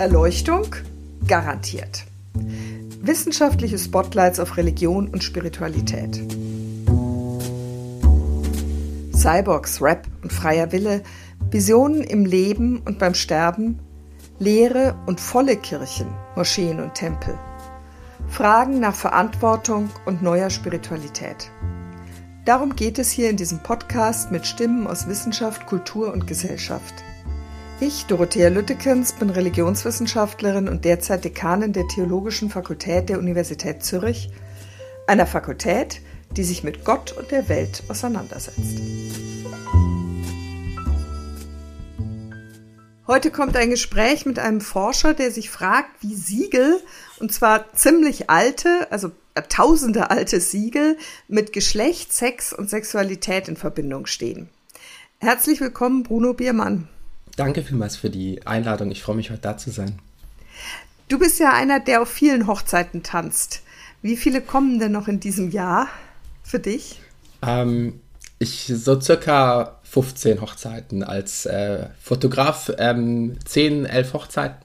Erleuchtung garantiert. Wissenschaftliche Spotlights auf Religion und Spiritualität. Cyborgs, Rap und freier Wille, Visionen im Leben und beim Sterben, leere und volle Kirchen, Moscheen und Tempel. Fragen nach Verantwortung und neuer Spiritualität. Darum geht es hier in diesem Podcast mit Stimmen aus Wissenschaft, Kultur und Gesellschaft. Ich, Dorothea Lüttekens, bin Religionswissenschaftlerin und derzeit Dekanin der Theologischen Fakultät der Universität Zürich, einer Fakultät, die sich mit Gott und der Welt auseinandersetzt. Heute kommt ein Gespräch mit einem Forscher, der sich fragt, wie Siegel, und zwar ziemlich alte, also tausende alte Siegel, mit Geschlecht, Sex und Sexualität in Verbindung stehen. Herzlich willkommen, Bruno Biermann. Danke vielmals für die Einladung. Ich freue mich, heute da zu sein. Du bist ja einer, der auf vielen Hochzeiten tanzt. Wie viele kommen denn noch in diesem Jahr für dich? Ähm, ich so circa 15 Hochzeiten als äh, Fotograf, ähm, 10, 11 Hochzeiten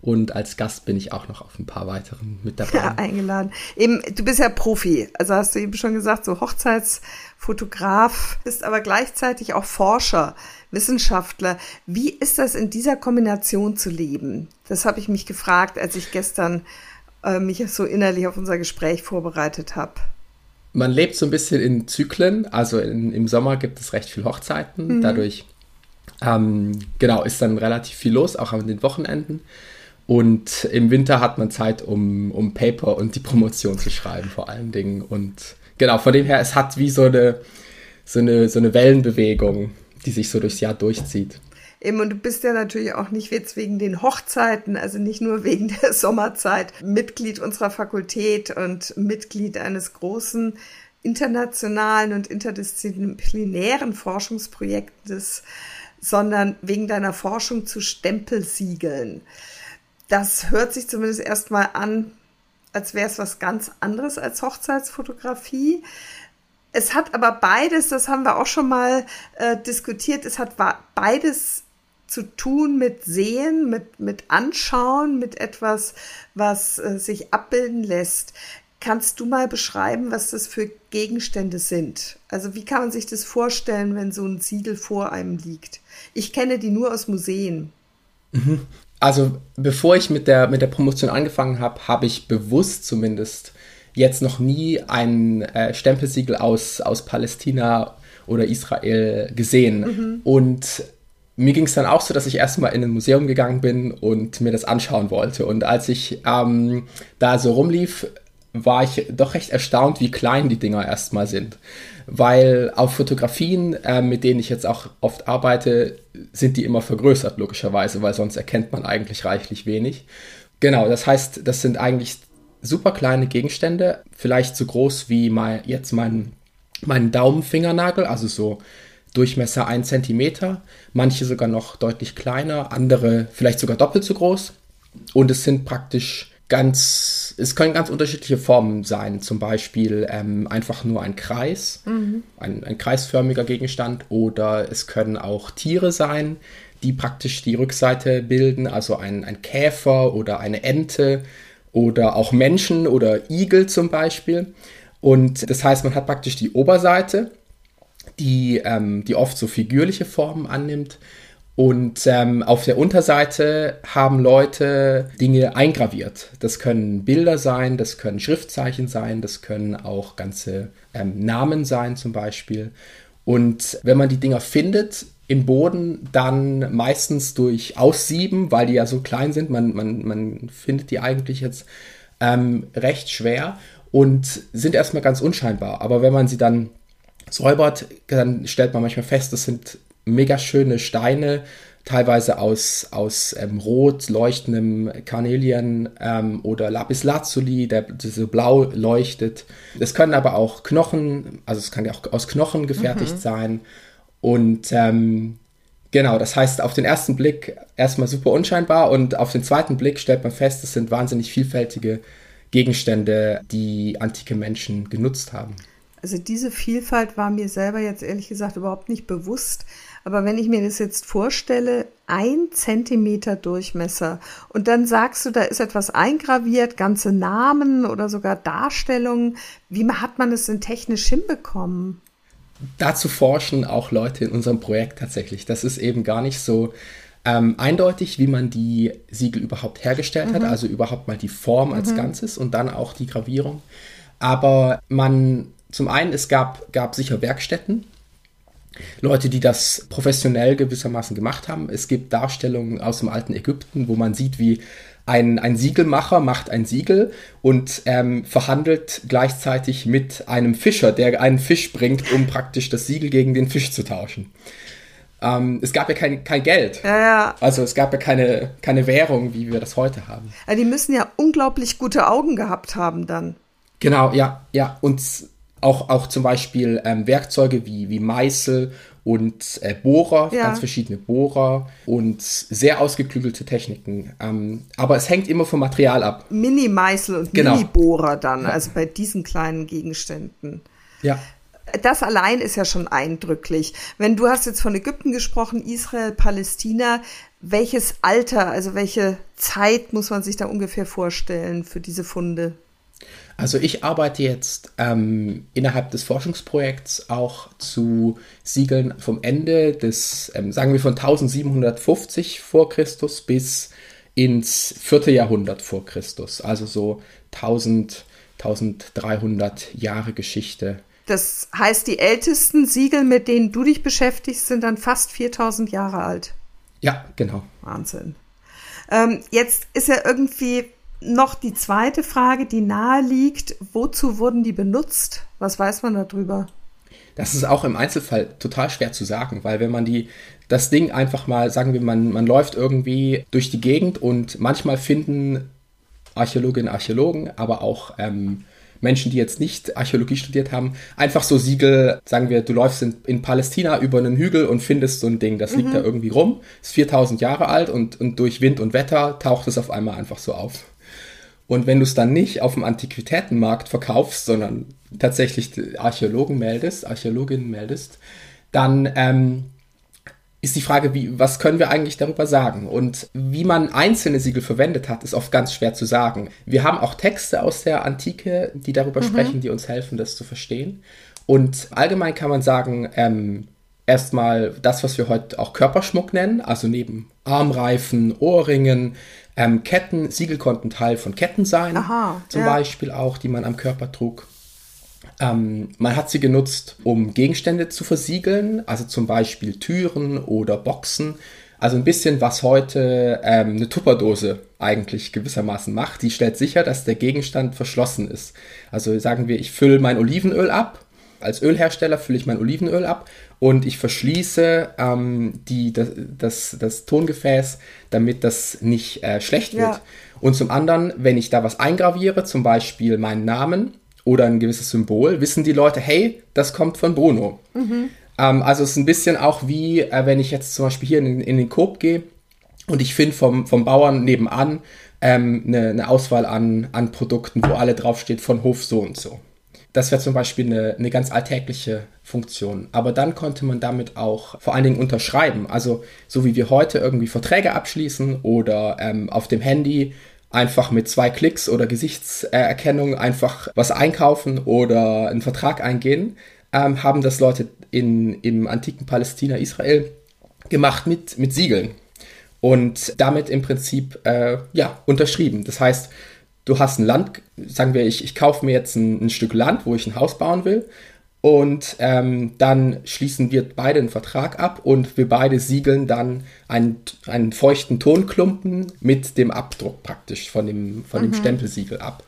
und als Gast bin ich auch noch auf ein paar weiteren mit dabei. Ja, eingeladen. Eben, du bist ja Profi, also hast du eben schon gesagt, so Hochzeitsfotograf, bist aber gleichzeitig auch Forscher, Wissenschaftler. Wie ist das in dieser Kombination zu leben? Das habe ich mich gefragt, als ich gestern äh, mich so innerlich auf unser Gespräch vorbereitet habe. Man lebt so ein bisschen in Zyklen, also in, im Sommer gibt es recht viele Hochzeiten, mhm. dadurch ähm, genau ist dann relativ viel los, auch an den Wochenenden. Und im Winter hat man Zeit, um, um Paper und die Promotion zu schreiben, vor allen Dingen. Und genau, von dem her, es hat wie so eine, so eine, so eine Wellenbewegung, die sich so durchs Jahr durchzieht. Eben, und du bist ja natürlich auch nicht jetzt wegen den Hochzeiten, also nicht nur wegen der Sommerzeit, Mitglied unserer Fakultät und Mitglied eines großen internationalen und interdisziplinären Forschungsprojektes, sondern wegen deiner Forschung zu Stempelsiegeln. Das hört sich zumindest erstmal an, als wäre es was ganz anderes als Hochzeitsfotografie. Es hat aber beides, das haben wir auch schon mal äh, diskutiert, es hat beides zu tun mit Sehen, mit, mit Anschauen, mit etwas, was äh, sich abbilden lässt. Kannst du mal beschreiben, was das für Gegenstände sind? Also wie kann man sich das vorstellen, wenn so ein Siegel vor einem liegt? Ich kenne die nur aus Museen. Mhm also bevor ich mit der, mit der Promotion angefangen habe, habe ich bewusst zumindest jetzt noch nie ein äh, Stempelsiegel aus, aus Palästina oder Israel gesehen. Mhm. Und mir ging es dann auch so, dass ich erstmal in ein Museum gegangen bin und mir das anschauen wollte. Und als ich ähm, da so rumlief, war ich doch recht erstaunt, wie klein die Dinger erstmal sind. Weil auf Fotografien, äh, mit denen ich jetzt auch oft arbeite, sind die immer vergrößert, logischerweise, weil sonst erkennt man eigentlich reichlich wenig. Genau, das heißt, das sind eigentlich super kleine Gegenstände, vielleicht so groß wie mein, jetzt mein, mein Daumenfingernagel, also so Durchmesser 1 cm, manche sogar noch deutlich kleiner, andere vielleicht sogar doppelt so groß. Und es sind praktisch ganz, es können ganz unterschiedliche Formen sein. Zum Beispiel ähm, einfach nur ein Kreis, mhm. ein, ein kreisförmiger Gegenstand, oder es können auch Tiere sein, die praktisch die Rückseite bilden, also ein, ein Käfer oder eine Ente oder auch Menschen oder Igel zum Beispiel. Und das heißt, man hat praktisch die Oberseite, die, ähm, die oft so figürliche Formen annimmt. Und ähm, auf der Unterseite haben Leute Dinge eingraviert. Das können Bilder sein, das können Schriftzeichen sein, das können auch ganze ähm, Namen sein zum Beispiel. Und wenn man die Dinger findet im Boden, dann meistens durch Aussieben, weil die ja so klein sind, man, man, man findet die eigentlich jetzt ähm, recht schwer und sind erstmal ganz unscheinbar. Aber wenn man sie dann säubert, dann stellt man manchmal fest, das sind mega schöne Steine, teilweise aus, aus ähm, rot leuchtendem Carnelian ähm, oder Lapislazuli, der so blau leuchtet. Es können aber auch Knochen, also es kann ja auch aus Knochen gefertigt mhm. sein. Und ähm, genau, das heißt auf den ersten Blick erstmal super unscheinbar und auf den zweiten Blick stellt man fest, es sind wahnsinnig vielfältige Gegenstände, die antike Menschen genutzt haben. Also diese Vielfalt war mir selber jetzt ehrlich gesagt überhaupt nicht bewusst. Aber wenn ich mir das jetzt vorstelle, ein Zentimeter Durchmesser und dann sagst du, da ist etwas eingraviert, ganze Namen oder sogar Darstellungen. Wie hat man das denn technisch hinbekommen? Dazu forschen auch Leute in unserem Projekt tatsächlich. Das ist eben gar nicht so ähm, eindeutig, wie man die Siegel überhaupt hergestellt mhm. hat, also überhaupt mal die Form als mhm. Ganzes und dann auch die Gravierung. Aber man, zum einen, es gab, gab sicher Werkstätten, Leute, die das professionell gewissermaßen gemacht haben. Es gibt Darstellungen aus dem alten Ägypten, wo man sieht, wie ein, ein Siegelmacher macht ein Siegel und ähm, verhandelt gleichzeitig mit einem Fischer, der einen Fisch bringt, um praktisch das Siegel gegen den Fisch zu tauschen. Ähm, es gab ja kein, kein Geld. Ja, ja. Also es gab ja keine, keine Währung, wie wir das heute haben. Ja, die müssen ja unglaublich gute Augen gehabt haben dann. Genau, ja, ja. Und auch, auch zum Beispiel ähm, Werkzeuge wie, wie Meißel und äh, Bohrer, ja. ganz verschiedene Bohrer und sehr ausgeklügelte Techniken. Ähm, aber es hängt immer vom Material ab. Mini-Meißel und genau. Mini-Bohrer dann, ja. also bei diesen kleinen Gegenständen. Ja. Das allein ist ja schon eindrücklich. Wenn du hast jetzt von Ägypten gesprochen, Israel, Palästina, welches Alter, also welche Zeit muss man sich da ungefähr vorstellen für diese Funde? Also ich arbeite jetzt ähm, innerhalb des Forschungsprojekts auch zu Siegeln vom Ende des, ähm, sagen wir von 1750 vor Christus bis ins vierte Jahrhundert vor Christus. Also so 1000, 1300 Jahre Geschichte. Das heißt, die ältesten Siegel, mit denen du dich beschäftigst, sind dann fast 4000 Jahre alt. Ja, genau. Wahnsinn. Ähm, jetzt ist ja irgendwie noch die zweite Frage, die nahe liegt. Wozu wurden die benutzt? Was weiß man darüber? Das ist auch im Einzelfall total schwer zu sagen, weil wenn man die, das Ding einfach mal, sagen wir, man, man läuft irgendwie durch die Gegend und manchmal finden Archäologinnen, Archäologen, aber auch ähm, Menschen, die jetzt nicht Archäologie studiert haben, einfach so Siegel, sagen wir, du läufst in, in Palästina über einen Hügel und findest so ein Ding, das liegt mhm. da irgendwie rum, ist 4000 Jahre alt und, und durch Wind und Wetter taucht es auf einmal einfach so auf. Und wenn du es dann nicht auf dem Antiquitätenmarkt verkaufst, sondern tatsächlich Archäologen meldest, Archäologinnen meldest, dann ähm, ist die Frage, wie, was können wir eigentlich darüber sagen? Und wie man einzelne Siegel verwendet hat, ist oft ganz schwer zu sagen. Wir haben auch Texte aus der Antike, die darüber mhm. sprechen, die uns helfen, das zu verstehen. Und allgemein kann man sagen, ähm, erstmal das, was wir heute auch Körperschmuck nennen, also neben Armreifen, Ohrringen, ähm, Ketten, Siegel konnten Teil von Ketten sein, Aha, zum ja. Beispiel auch, die man am Körper trug. Ähm, man hat sie genutzt, um Gegenstände zu versiegeln, also zum Beispiel Türen oder Boxen. Also ein bisschen, was heute ähm, eine Tupperdose eigentlich gewissermaßen macht. Die stellt sicher, dass der Gegenstand verschlossen ist. Also sagen wir, ich fülle mein Olivenöl ab als Ölhersteller fülle ich mein Olivenöl ab und ich verschließe ähm, die, das, das, das, Tongefäß, damit das nicht äh, schlecht wird. Ja. Und zum anderen, wenn ich da was eingraviere, zum Beispiel meinen Namen oder ein gewisses Symbol, wissen die Leute, hey, das kommt von Bruno. Mhm. Ähm, also es ist ein bisschen auch wie, äh, wenn ich jetzt zum Beispiel hier in, in den Coop gehe und ich finde vom, vom Bauern nebenan ähm, eine, eine Auswahl an, an Produkten, wo alle draufsteht von Hof so und so. Das wäre zum Beispiel eine, eine ganz alltägliche Funktion. Aber dann konnte man damit auch vor allen Dingen unterschreiben. Also so wie wir heute irgendwie Verträge abschließen oder ähm, auf dem Handy einfach mit zwei Klicks oder Gesichtserkennung einfach was einkaufen oder einen Vertrag eingehen, ähm, haben das Leute in, im antiken Palästina, Israel gemacht mit, mit Siegeln und damit im Prinzip äh, ja unterschrieben. Das heißt, du hast ein Land, sagen wir, ich, ich kaufe mir jetzt ein, ein, Stück Land, wo ich ein Haus bauen will. Und ähm, dann schließen wir beide einen Vertrag ab und wir beide siegeln dann einen, einen feuchten Tonklumpen mit dem Abdruck praktisch von dem, von dem mhm. Stempelsiegel ab.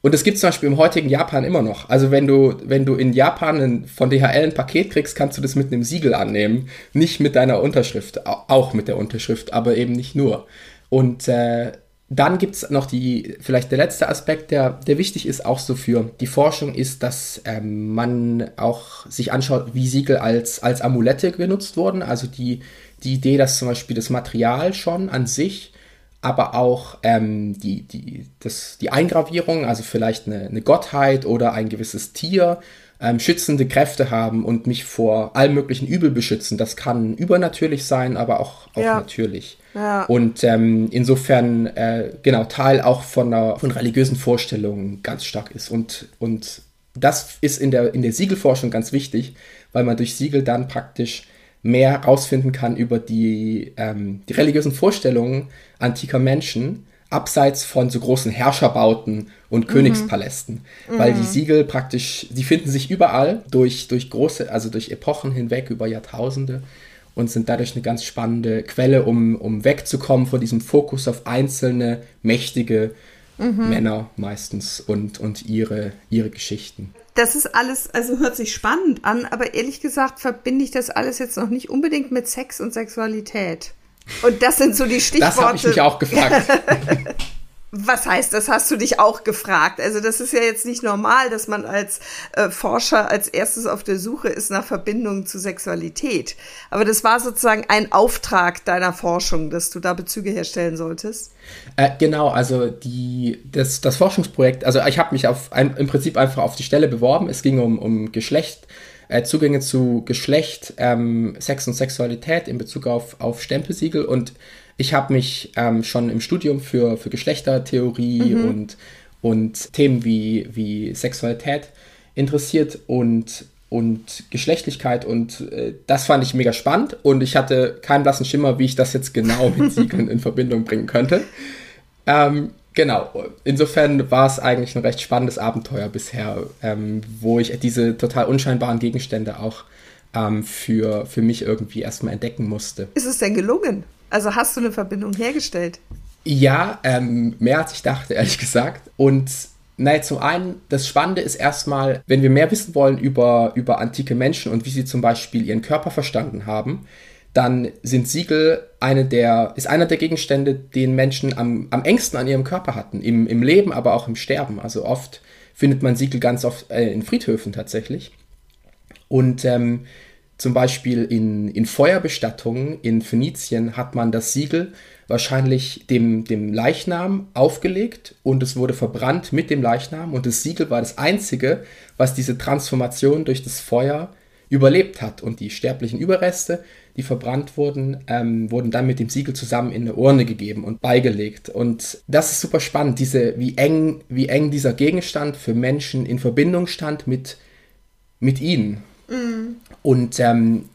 Und das gibt es zum Beispiel im heutigen Japan immer noch. Also wenn du, wenn du in Japan ein, von DHL ein Paket kriegst, kannst du das mit einem Siegel annehmen. Nicht mit deiner Unterschrift, auch mit der Unterschrift, aber eben nicht nur. Und äh, dann gibt es noch die, vielleicht der letzte Aspekt, der, der wichtig ist, auch so für die Forschung, ist, dass ähm, man auch sich anschaut, wie Siegel als, als Amulette genutzt wurden. Also die, die Idee, dass zum Beispiel das Material schon an sich, aber auch ähm, die, die, das, die Eingravierung, also vielleicht eine, eine Gottheit oder ein gewisses Tier, ähm, schützende Kräfte haben und mich vor allem möglichen Übel beschützen. Das kann übernatürlich sein, aber auch, auch ja. natürlich. Ja. Und ähm, insofern, äh, genau, Teil auch von, einer, von religiösen Vorstellungen ganz stark ist. Und, und das ist in der, in der Siegelforschung ganz wichtig, weil man durch Siegel dann praktisch mehr herausfinden kann über die, ähm, die religiösen Vorstellungen antiker Menschen, abseits von so großen Herrscherbauten und mhm. Königspalästen. Mhm. Weil die Siegel praktisch, die finden sich überall durch, durch große, also durch Epochen hinweg, über Jahrtausende und sind dadurch eine ganz spannende Quelle, um, um wegzukommen von diesem Fokus auf einzelne mächtige mhm. Männer meistens und, und ihre, ihre Geschichten. Das ist alles, also hört sich spannend an, aber ehrlich gesagt verbinde ich das alles jetzt noch nicht unbedingt mit Sex und Sexualität. Und das sind so die Stichworte. Das habe ich mich auch gefragt. Was heißt, das hast du dich auch gefragt? Also das ist ja jetzt nicht normal, dass man als äh, Forscher als erstes auf der Suche ist nach Verbindungen zu Sexualität. Aber das war sozusagen ein Auftrag deiner Forschung, dass du da Bezüge herstellen solltest. Äh, genau, also die, das, das Forschungsprojekt, also ich habe mich auf ein, im Prinzip einfach auf die Stelle beworben. Es ging um, um Geschlecht, äh, Zugänge zu Geschlecht, ähm, Sex und Sexualität in Bezug auf, auf Stempelsiegel und ich habe mich ähm, schon im Studium für, für Geschlechtertheorie mhm. und, und Themen wie, wie Sexualität interessiert und, und Geschlechtlichkeit und äh, das fand ich mega spannend und ich hatte keinen blassen Schimmer, wie ich das jetzt genau mit Siegeln in Verbindung bringen könnte. Ähm, genau, insofern war es eigentlich ein recht spannendes Abenteuer bisher, ähm, wo ich diese total unscheinbaren Gegenstände auch ähm, für, für mich irgendwie erstmal entdecken musste. Ist es denn gelungen? Also hast du eine Verbindung hergestellt? Ja, ähm, mehr als ich dachte, ehrlich gesagt. Und naja, zum einen, das Spannende ist erstmal, wenn wir mehr wissen wollen über, über antike Menschen und wie sie zum Beispiel ihren Körper verstanden haben, dann sind Siegel eine der, ist einer der Gegenstände, den Menschen am, am engsten an ihrem Körper hatten. Im, Im Leben, aber auch im Sterben. Also oft findet man Siegel ganz oft äh, in Friedhöfen tatsächlich. Und ähm, zum Beispiel in, in Feuerbestattungen in Phönizien hat man das Siegel wahrscheinlich dem, dem Leichnam aufgelegt und es wurde verbrannt mit dem Leichnam und das Siegel war das einzige, was diese Transformation durch das Feuer überlebt hat. Und die sterblichen Überreste, die verbrannt wurden, ähm, wurden dann mit dem Siegel zusammen in eine Urne gegeben und beigelegt. Und das ist super spannend, diese, wie eng, wie eng dieser Gegenstand für Menschen in Verbindung stand mit, mit ihnen. Mhm. Und ähm,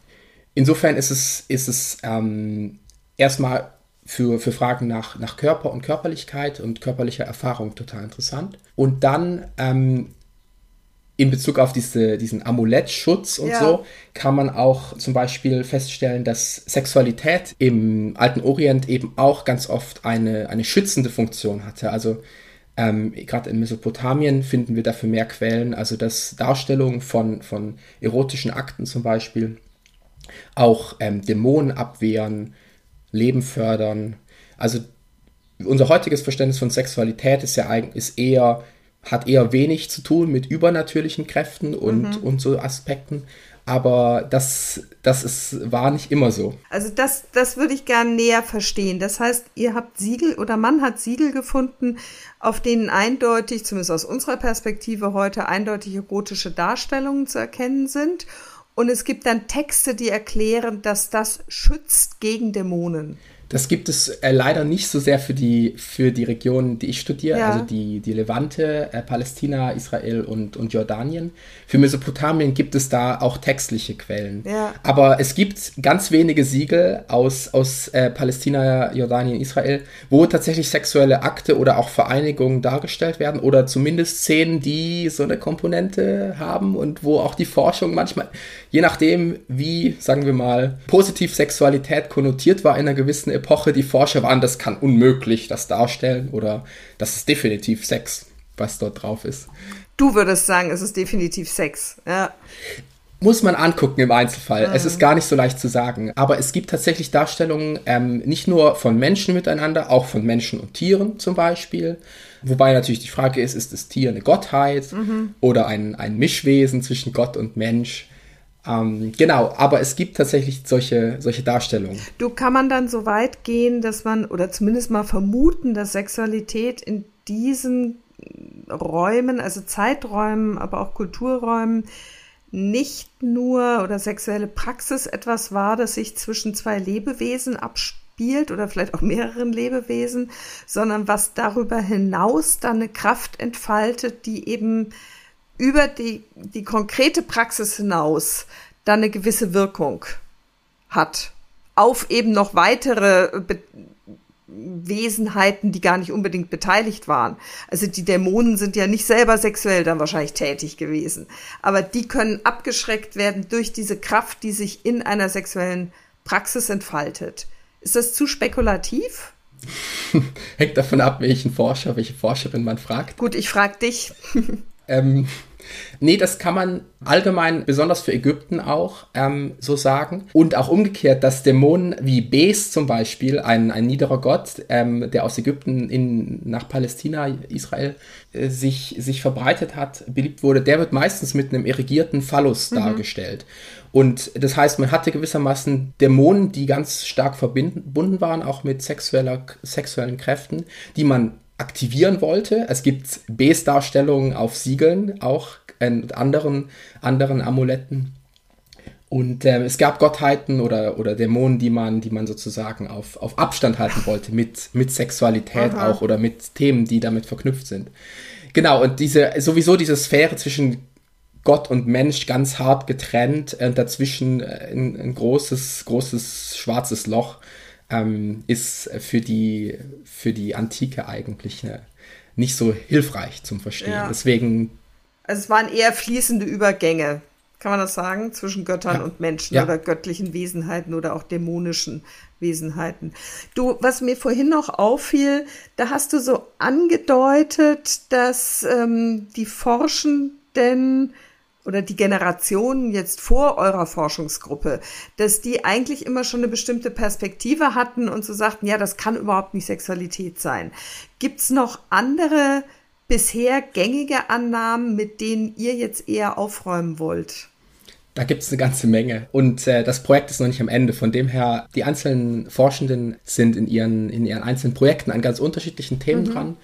insofern ist es, ist es ähm, erstmal für, für Fragen nach, nach Körper und Körperlichkeit und körperlicher Erfahrung total interessant. Und dann ähm, in Bezug auf diese, diesen Amulettschutz und ja. so kann man auch zum Beispiel feststellen, dass Sexualität im alten Orient eben auch ganz oft eine, eine schützende Funktion hatte. Also ähm, Gerade in Mesopotamien finden wir dafür mehr Quellen, also dass Darstellungen von, von erotischen Akten zum Beispiel auch ähm, Dämonen abwehren, Leben fördern. Also unser heutiges Verständnis von Sexualität ist ja eigentlich ist eher hat eher wenig zu tun mit übernatürlichen Kräften und, mhm. und so Aspekten, aber das, das ist, war nicht immer so. Also das, das würde ich gerne näher verstehen. Das heißt, ihr habt Siegel oder man hat Siegel gefunden, auf denen eindeutig, zumindest aus unserer Perspektive heute, eindeutig erotische Darstellungen zu erkennen sind. Und es gibt dann Texte, die erklären, dass das schützt gegen Dämonen. Das gibt es äh, leider nicht so sehr für die, für die Regionen, die ich studiere, ja. also die, die Levante, äh, Palästina, Israel und, und Jordanien. Für Mesopotamien gibt es da auch textliche Quellen. Ja. Aber es gibt ganz wenige Siegel aus, aus äh, Palästina, Jordanien, Israel, wo tatsächlich sexuelle Akte oder auch Vereinigungen dargestellt werden oder zumindest Szenen, die so eine Komponente haben und wo auch die Forschung manchmal, je nachdem, wie, sagen wir mal, positiv Sexualität konnotiert war in einer gewissen Epoche die Forscher waren, das kann unmöglich das darstellen oder das ist definitiv Sex, was dort drauf ist. Du würdest sagen, es ist definitiv Sex, ja. Muss man angucken im Einzelfall. Mhm. Es ist gar nicht so leicht zu sagen. Aber es gibt tatsächlich Darstellungen ähm, nicht nur von Menschen miteinander, auch von Menschen und Tieren zum Beispiel. Wobei natürlich die Frage ist, ist das Tier eine Gottheit mhm. oder ein, ein Mischwesen zwischen Gott und Mensch? Ähm, genau, aber es gibt tatsächlich solche, solche Darstellungen. Du kann man dann so weit gehen, dass man, oder zumindest mal vermuten, dass Sexualität in diesen Räumen, also Zeiträumen, aber auch Kulturräumen, nicht nur oder sexuelle Praxis etwas war, das sich zwischen zwei Lebewesen abspielt oder vielleicht auch mehreren Lebewesen, sondern was darüber hinaus dann eine Kraft entfaltet, die eben über die, die konkrete Praxis hinaus dann eine gewisse Wirkung hat auf eben noch weitere Be Wesenheiten, die gar nicht unbedingt beteiligt waren. Also die Dämonen sind ja nicht selber sexuell dann wahrscheinlich tätig gewesen, aber die können abgeschreckt werden durch diese Kraft, die sich in einer sexuellen Praxis entfaltet. Ist das zu spekulativ? Hängt davon ab, welchen Forscher, welche Forscherin man fragt. Gut, ich frage dich. ähm, Nee, das kann man allgemein, besonders für Ägypten auch ähm, so sagen. Und auch umgekehrt, dass Dämonen wie Bes zum Beispiel, ein, ein niederer Gott, ähm, der aus Ägypten in, nach Palästina, Israel, äh, sich, sich verbreitet hat, beliebt wurde, der wird meistens mit einem irrigierten Phallus mhm. dargestellt. Und das heißt, man hatte gewissermaßen Dämonen, die ganz stark verbunden waren, auch mit sexueller, sexuellen Kräften, die man aktivieren wollte. Es gibt Bes-Darstellungen auf Siegeln, auch und anderen, anderen Amuletten. Und äh, es gab Gottheiten oder, oder Dämonen, die man, die man sozusagen auf, auf Abstand halten wollte mit, mit Sexualität Aha. auch oder mit Themen, die damit verknüpft sind. Genau, und diese, sowieso diese Sphäre zwischen Gott und Mensch ganz hart getrennt und äh, dazwischen äh, ein, ein, großes, großes schwarzes Loch ähm, ist für die, für die Antike eigentlich äh, nicht so hilfreich zum Verstehen. Ja. Deswegen also es waren eher fließende Übergänge, kann man das sagen, zwischen Göttern ja. und Menschen ja. oder göttlichen Wesenheiten oder auch dämonischen Wesenheiten. Du, was mir vorhin noch auffiel, da hast du so angedeutet, dass ähm, die Forschenden oder die Generationen jetzt vor eurer Forschungsgruppe, dass die eigentlich immer schon eine bestimmte Perspektive hatten und so sagten, ja, das kann überhaupt nicht Sexualität sein. Gibt's noch andere bisher gängige Annahmen, mit denen ihr jetzt eher aufräumen wollt? Da gibt es eine ganze Menge. Und äh, das Projekt ist noch nicht am Ende. Von dem her, die einzelnen Forschenden sind in ihren, in ihren einzelnen Projekten an ganz unterschiedlichen Themen mhm. dran.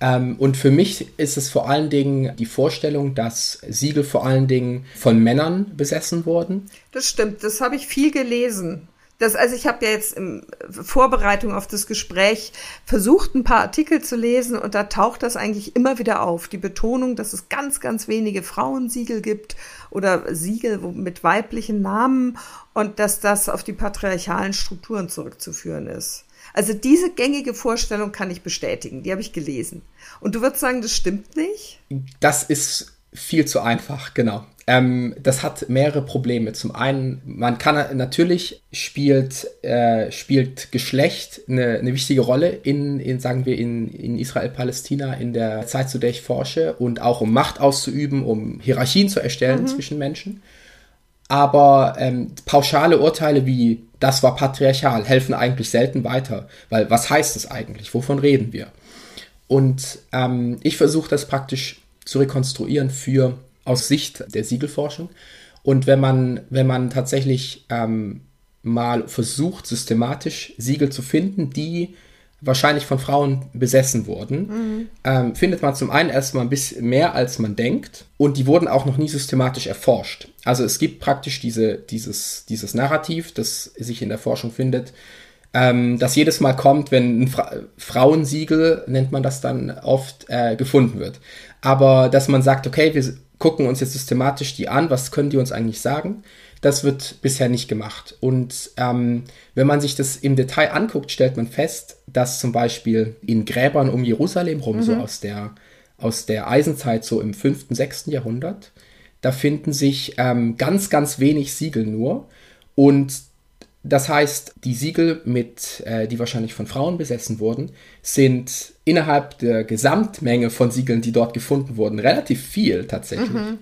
Ähm, und für mich ist es vor allen Dingen die Vorstellung, dass Siegel vor allen Dingen von Männern besessen wurden. Das stimmt, das habe ich viel gelesen. Das, also ich habe ja jetzt in Vorbereitung auf das Gespräch versucht, ein paar Artikel zu lesen und da taucht das eigentlich immer wieder auf. Die Betonung, dass es ganz, ganz wenige Frauensiegel gibt oder Siegel mit weiblichen Namen und dass das auf die patriarchalen Strukturen zurückzuführen ist. Also diese gängige Vorstellung kann ich bestätigen, die habe ich gelesen. Und du würdest sagen, das stimmt nicht? Das ist viel zu einfach, genau. Ähm, das hat mehrere Probleme. Zum einen, man kann natürlich spielt, äh, spielt Geschlecht eine, eine wichtige Rolle in, in, sagen wir, in, in Israel-Palästina in der Zeit, zu der ich forsche und auch um Macht auszuüben, um Hierarchien zu erstellen mhm. zwischen Menschen. Aber ähm, pauschale Urteile wie das war patriarchal helfen eigentlich selten weiter, weil was heißt das eigentlich? Wovon reden wir? Und ähm, ich versuche das praktisch zu rekonstruieren für aus Sicht der Siegelforschung. Und wenn man, wenn man tatsächlich ähm, mal versucht, systematisch Siegel zu finden, die wahrscheinlich von Frauen besessen wurden, mhm. ähm, findet man zum einen erstmal ein bisschen mehr, als man denkt. Und die wurden auch noch nie systematisch erforscht. Also es gibt praktisch diese, dieses, dieses Narrativ, das sich in der Forschung findet, ähm, das jedes Mal kommt, wenn ein Fra Frauensiegel, nennt man das dann oft, äh, gefunden wird. Aber dass man sagt, okay, wir gucken uns jetzt systematisch die an, was können die uns eigentlich sagen. Das wird bisher nicht gemacht. Und ähm, wenn man sich das im Detail anguckt, stellt man fest, dass zum Beispiel in Gräbern um Jerusalem rum, mhm. so aus der, aus der Eisenzeit, so im 5., 6. Jahrhundert, da finden sich ähm, ganz, ganz wenig Siegel nur. Und das heißt, die Siegel, mit, äh, die wahrscheinlich von Frauen besessen wurden, sind innerhalb der Gesamtmenge von Siegeln, die dort gefunden wurden, relativ viel tatsächlich. Mhm.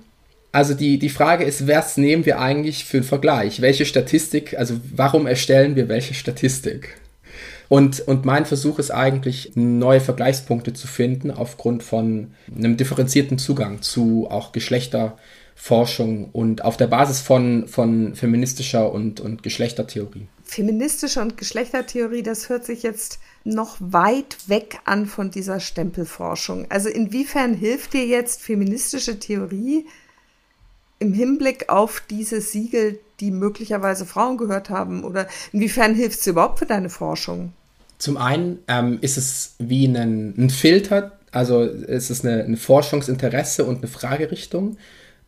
Also die, die Frage ist, was nehmen wir eigentlich für einen Vergleich? Welche Statistik, also warum erstellen wir welche Statistik? Und, und mein Versuch ist eigentlich, neue Vergleichspunkte zu finden aufgrund von einem differenzierten Zugang zu auch Geschlechter, Forschung und auf der Basis von, von feministischer und, und Geschlechtertheorie. Feministische und Geschlechtertheorie, das hört sich jetzt noch weit weg an von dieser Stempelforschung. Also inwiefern hilft dir jetzt feministische Theorie im Hinblick auf diese Siegel, die möglicherweise Frauen gehört haben? Oder inwiefern hilft es überhaupt für deine Forschung? Zum einen ähm, ist es wie ein, ein, Filter, also es ist eine, ein Forschungsinteresse und eine Fragerichtung,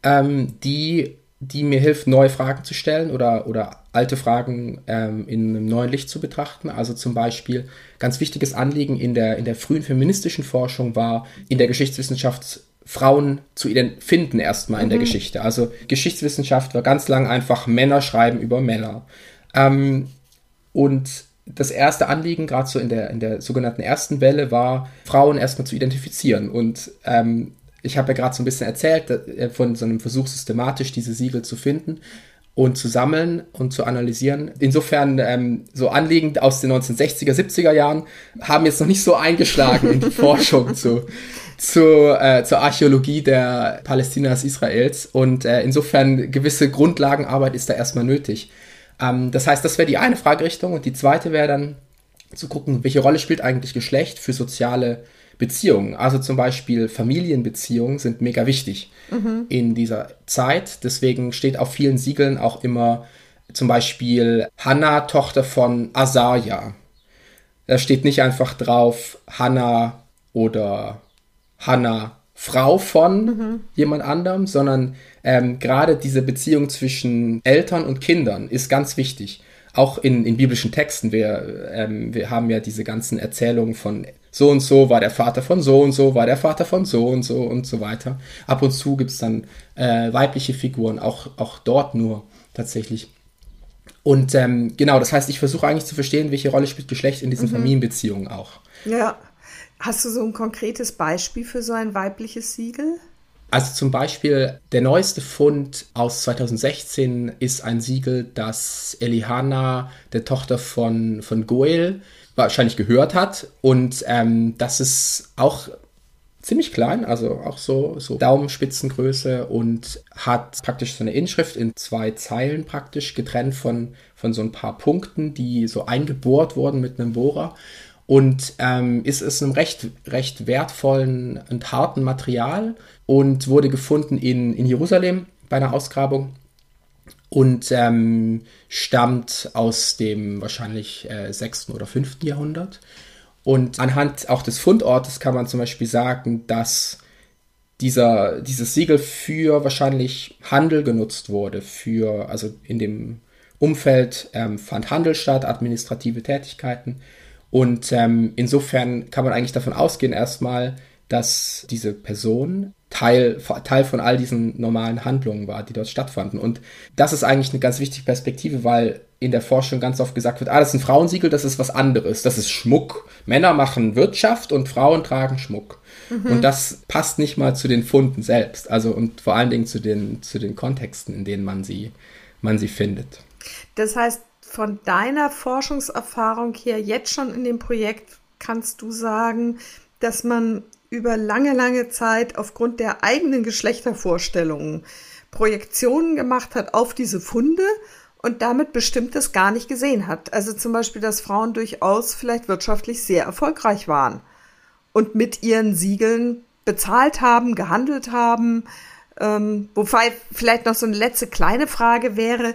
ähm, die, die mir hilft, neue Fragen zu stellen oder, oder alte Fragen ähm, in einem neuen Licht zu betrachten. Also zum Beispiel ganz wichtiges Anliegen in der, in der frühen feministischen Forschung war, in der Geschichtswissenschaft Frauen zu finden erstmal in mhm. der Geschichte. Also Geschichtswissenschaft war ganz lang einfach Männer schreiben über Männer. Ähm, und das erste Anliegen, gerade so in der, in der sogenannten ersten Welle, war, Frauen erstmal zu identifizieren. Und ähm, ich habe ja gerade so ein bisschen erzählt äh, von so einem Versuch, systematisch diese Siegel zu finden und zu sammeln und zu analysieren. Insofern ähm, so Anliegen aus den 1960er, 70er Jahren haben jetzt noch nicht so eingeschlagen in die Forschung zu, zu, äh, zur Archäologie der Palästinas Israels. Und äh, insofern gewisse Grundlagenarbeit ist da erstmal nötig. Ähm, das heißt, das wäre die eine Fragerichtung. Und die zweite wäre dann zu gucken, welche Rolle spielt eigentlich Geschlecht für soziale Beziehungen. Also zum Beispiel Familienbeziehungen sind mega wichtig mhm. in dieser Zeit. Deswegen steht auf vielen Siegeln auch immer zum Beispiel Hannah, Tochter von Asaja. Da steht nicht einfach drauf Hannah oder Hannah, Frau von mhm. jemand anderem, sondern ähm, gerade diese Beziehung zwischen Eltern und Kindern ist ganz wichtig. Auch in, in biblischen Texten. Wir, ähm, wir haben ja diese ganzen Erzählungen von so und so war der Vater von so und so, war der Vater von so und so und so weiter. Ab und zu gibt es dann äh, weibliche Figuren, auch, auch dort nur tatsächlich. Und ähm, genau, das heißt, ich versuche eigentlich zu verstehen, welche Rolle spielt Geschlecht in diesen mhm. Familienbeziehungen auch. Ja. Hast du so ein konkretes Beispiel für so ein weibliches Siegel? Also zum Beispiel der neueste Fund aus 2016 ist ein Siegel, das Elihana, der Tochter von, von Goel, wahrscheinlich gehört hat. Und ähm, das ist auch ziemlich klein, also auch so, so Daumenspitzengröße und hat praktisch so eine Inschrift in zwei Zeilen praktisch getrennt von, von so ein paar Punkten, die so eingebohrt wurden mit einem Bohrer und ähm, ist es einem recht, recht wertvollen und harten Material und wurde gefunden in, in Jerusalem bei einer Ausgrabung und ähm, stammt aus dem wahrscheinlich äh, 6. oder 5. Jahrhundert. Und anhand auch des Fundortes kann man zum Beispiel sagen, dass dieser, dieses Siegel für wahrscheinlich Handel genutzt wurde, für, also in dem Umfeld ähm, fand Handel statt, administrative Tätigkeiten und ähm, insofern kann man eigentlich davon ausgehen erstmal, dass diese Person Teil, Teil von all diesen normalen Handlungen war, die dort stattfanden. Und das ist eigentlich eine ganz wichtige Perspektive, weil in der Forschung ganz oft gesagt wird, ah, das ist ein Frauensiegel, das ist was anderes, das ist Schmuck. Männer machen Wirtschaft und Frauen tragen Schmuck. Mhm. Und das passt nicht mal zu den Funden selbst, also und vor allen Dingen zu den, zu den Kontexten, in denen man sie, man sie findet. Das heißt, von deiner Forschungserfahrung her jetzt schon in dem Projekt kannst du sagen, dass man über lange, lange Zeit aufgrund der eigenen Geschlechtervorstellungen Projektionen gemacht hat auf diese Funde und damit bestimmtes gar nicht gesehen hat. Also zum Beispiel, dass Frauen durchaus vielleicht wirtschaftlich sehr erfolgreich waren und mit ihren Siegeln bezahlt haben, gehandelt haben. Ähm, wobei vielleicht noch so eine letzte kleine Frage wäre,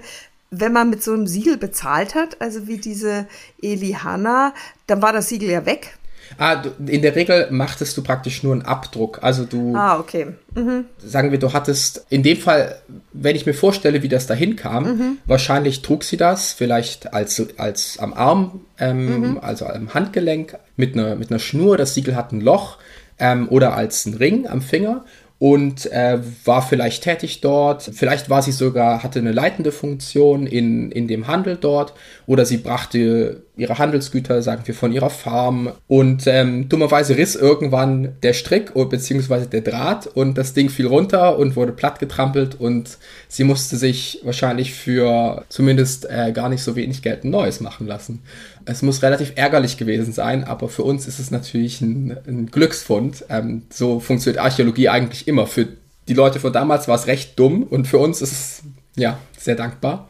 wenn man mit so einem Siegel bezahlt hat, also wie diese Eli Hanna, dann war das Siegel ja weg. Ah, du, in der Regel machtest du praktisch nur einen Abdruck. Also du. Ah, okay. Mhm. Sagen wir, du hattest in dem Fall, wenn ich mir vorstelle, wie das dahin kam, mhm. wahrscheinlich trug sie das vielleicht als, als am Arm, ähm, mhm. also am Handgelenk mit einer, mit einer Schnur. Das Siegel hat ein Loch ähm, oder als ein Ring am Finger und äh, war vielleicht tätig dort. Vielleicht war sie sogar, hatte eine leitende Funktion in, in dem Handel dort oder sie brachte ihre Handelsgüter, sagen wir, von ihrer Farm. Und ähm, dummerweise riss irgendwann der Strick bzw. der Draht und das Ding fiel runter und wurde plattgetrampelt und sie musste sich wahrscheinlich für zumindest äh, gar nicht so wenig Geld ein neues machen lassen. Es muss relativ ärgerlich gewesen sein, aber für uns ist es natürlich ein, ein Glücksfund. Ähm, so funktioniert Archäologie eigentlich immer. Für die Leute von damals war es recht dumm und für uns ist es ja sehr dankbar.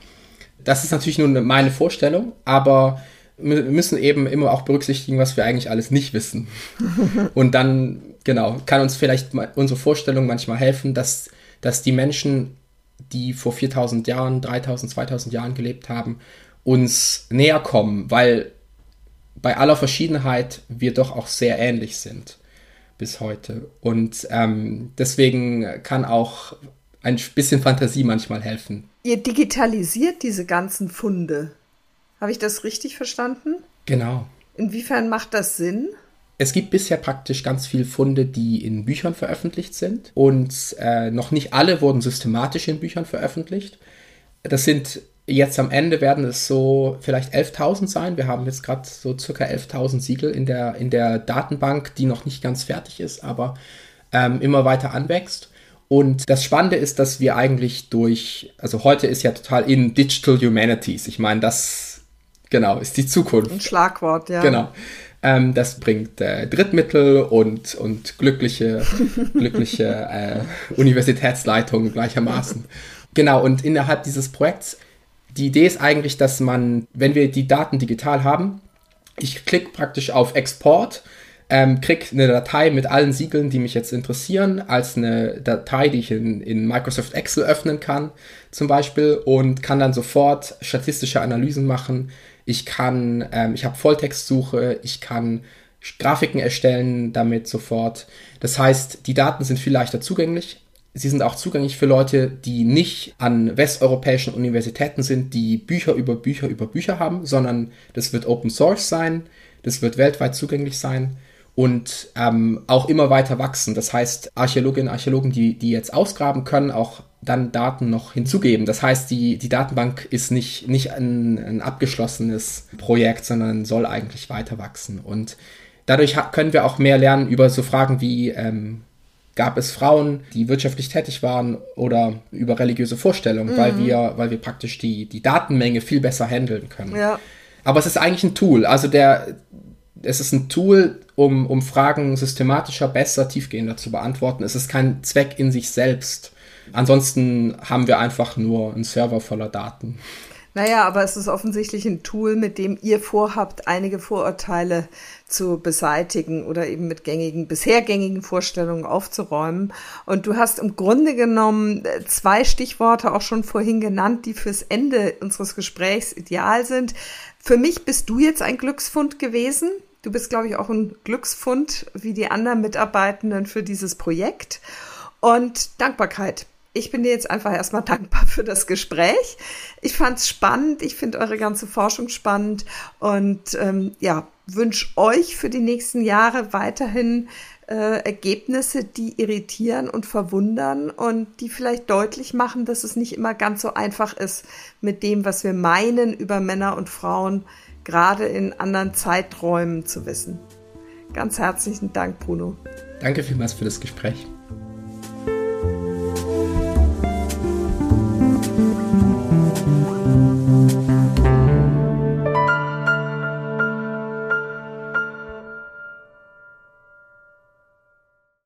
Das ist natürlich nur meine Vorstellung, aber wir müssen eben immer auch berücksichtigen, was wir eigentlich alles nicht wissen. Und dann, genau, kann uns vielleicht unsere Vorstellung manchmal helfen, dass, dass die Menschen die vor 4000 Jahren, 3000, 2000 Jahren gelebt haben, uns näher kommen, weil bei aller Verschiedenheit wir doch auch sehr ähnlich sind bis heute. Und ähm, deswegen kann auch ein bisschen Fantasie manchmal helfen. Ihr digitalisiert diese ganzen Funde. Habe ich das richtig verstanden? Genau. Inwiefern macht das Sinn? Es gibt bisher praktisch ganz viele Funde, die in Büchern veröffentlicht sind und äh, noch nicht alle wurden systematisch in Büchern veröffentlicht. Das sind jetzt am Ende werden es so vielleicht 11.000 sein. Wir haben jetzt gerade so circa 11.000 Siegel in der, in der Datenbank, die noch nicht ganz fertig ist, aber ähm, immer weiter anwächst. Und das Spannende ist, dass wir eigentlich durch, also heute ist ja total in Digital Humanities. Ich meine, das genau ist die Zukunft. Ein Schlagwort, ja. Genau. Ähm, das bringt äh, Drittmittel und, und glückliche, glückliche äh, Universitätsleitungen gleichermaßen. Genau, und innerhalb dieses Projekts die Idee ist eigentlich, dass man, wenn wir die Daten digital haben, ich klicke praktisch auf Export, ähm, kriege eine Datei mit allen Siegeln, die mich jetzt interessieren, als eine Datei, die ich in, in Microsoft Excel öffnen kann, zum Beispiel, und kann dann sofort statistische Analysen machen. Ich kann, ähm, ich habe Volltextsuche, ich kann Grafiken erstellen damit sofort. Das heißt, die Daten sind viel leichter zugänglich. Sie sind auch zugänglich für Leute, die nicht an westeuropäischen Universitäten sind, die Bücher über Bücher über Bücher haben, sondern das wird Open Source sein, das wird weltweit zugänglich sein und ähm, auch immer weiter wachsen. Das heißt, Archäologinnen und Archäologen, die, die jetzt ausgraben, können auch dann Daten noch hinzugeben. Das heißt, die, die Datenbank ist nicht, nicht ein, ein abgeschlossenes Projekt, sondern soll eigentlich weiter wachsen. Und dadurch können wir auch mehr lernen über so Fragen wie, ähm, gab es Frauen, die wirtschaftlich tätig waren oder über religiöse Vorstellungen, mhm. weil, wir, weil wir praktisch die, die Datenmenge viel besser handeln können. Ja. Aber es ist eigentlich ein Tool. Also der, es ist ein Tool, um, um Fragen systematischer, besser, tiefgehender zu beantworten. Es ist kein Zweck in sich selbst. Ansonsten haben wir einfach nur einen Server voller Daten. Naja, aber es ist offensichtlich ein Tool, mit dem ihr vorhabt, einige Vorurteile zu beseitigen oder eben mit gängigen, bisher gängigen Vorstellungen aufzuräumen. Und du hast im Grunde genommen äh, zwei Stichworte auch schon vorhin genannt, die fürs Ende unseres Gesprächs ideal sind. Für mich bist du jetzt ein Glücksfund gewesen. Du bist, glaube ich, auch ein Glücksfund wie die anderen Mitarbeitenden für dieses Projekt. Und Dankbarkeit ich bin dir jetzt einfach erstmal dankbar für das Gespräch. Ich fand es spannend, ich finde eure ganze Forschung spannend und ähm, ja, wünsche euch für die nächsten Jahre weiterhin äh, Ergebnisse, die irritieren und verwundern und die vielleicht deutlich machen, dass es nicht immer ganz so einfach ist mit dem, was wir meinen über Männer und Frauen, gerade in anderen Zeiträumen zu wissen. Ganz herzlichen Dank, Bruno. Danke vielmals für das Gespräch.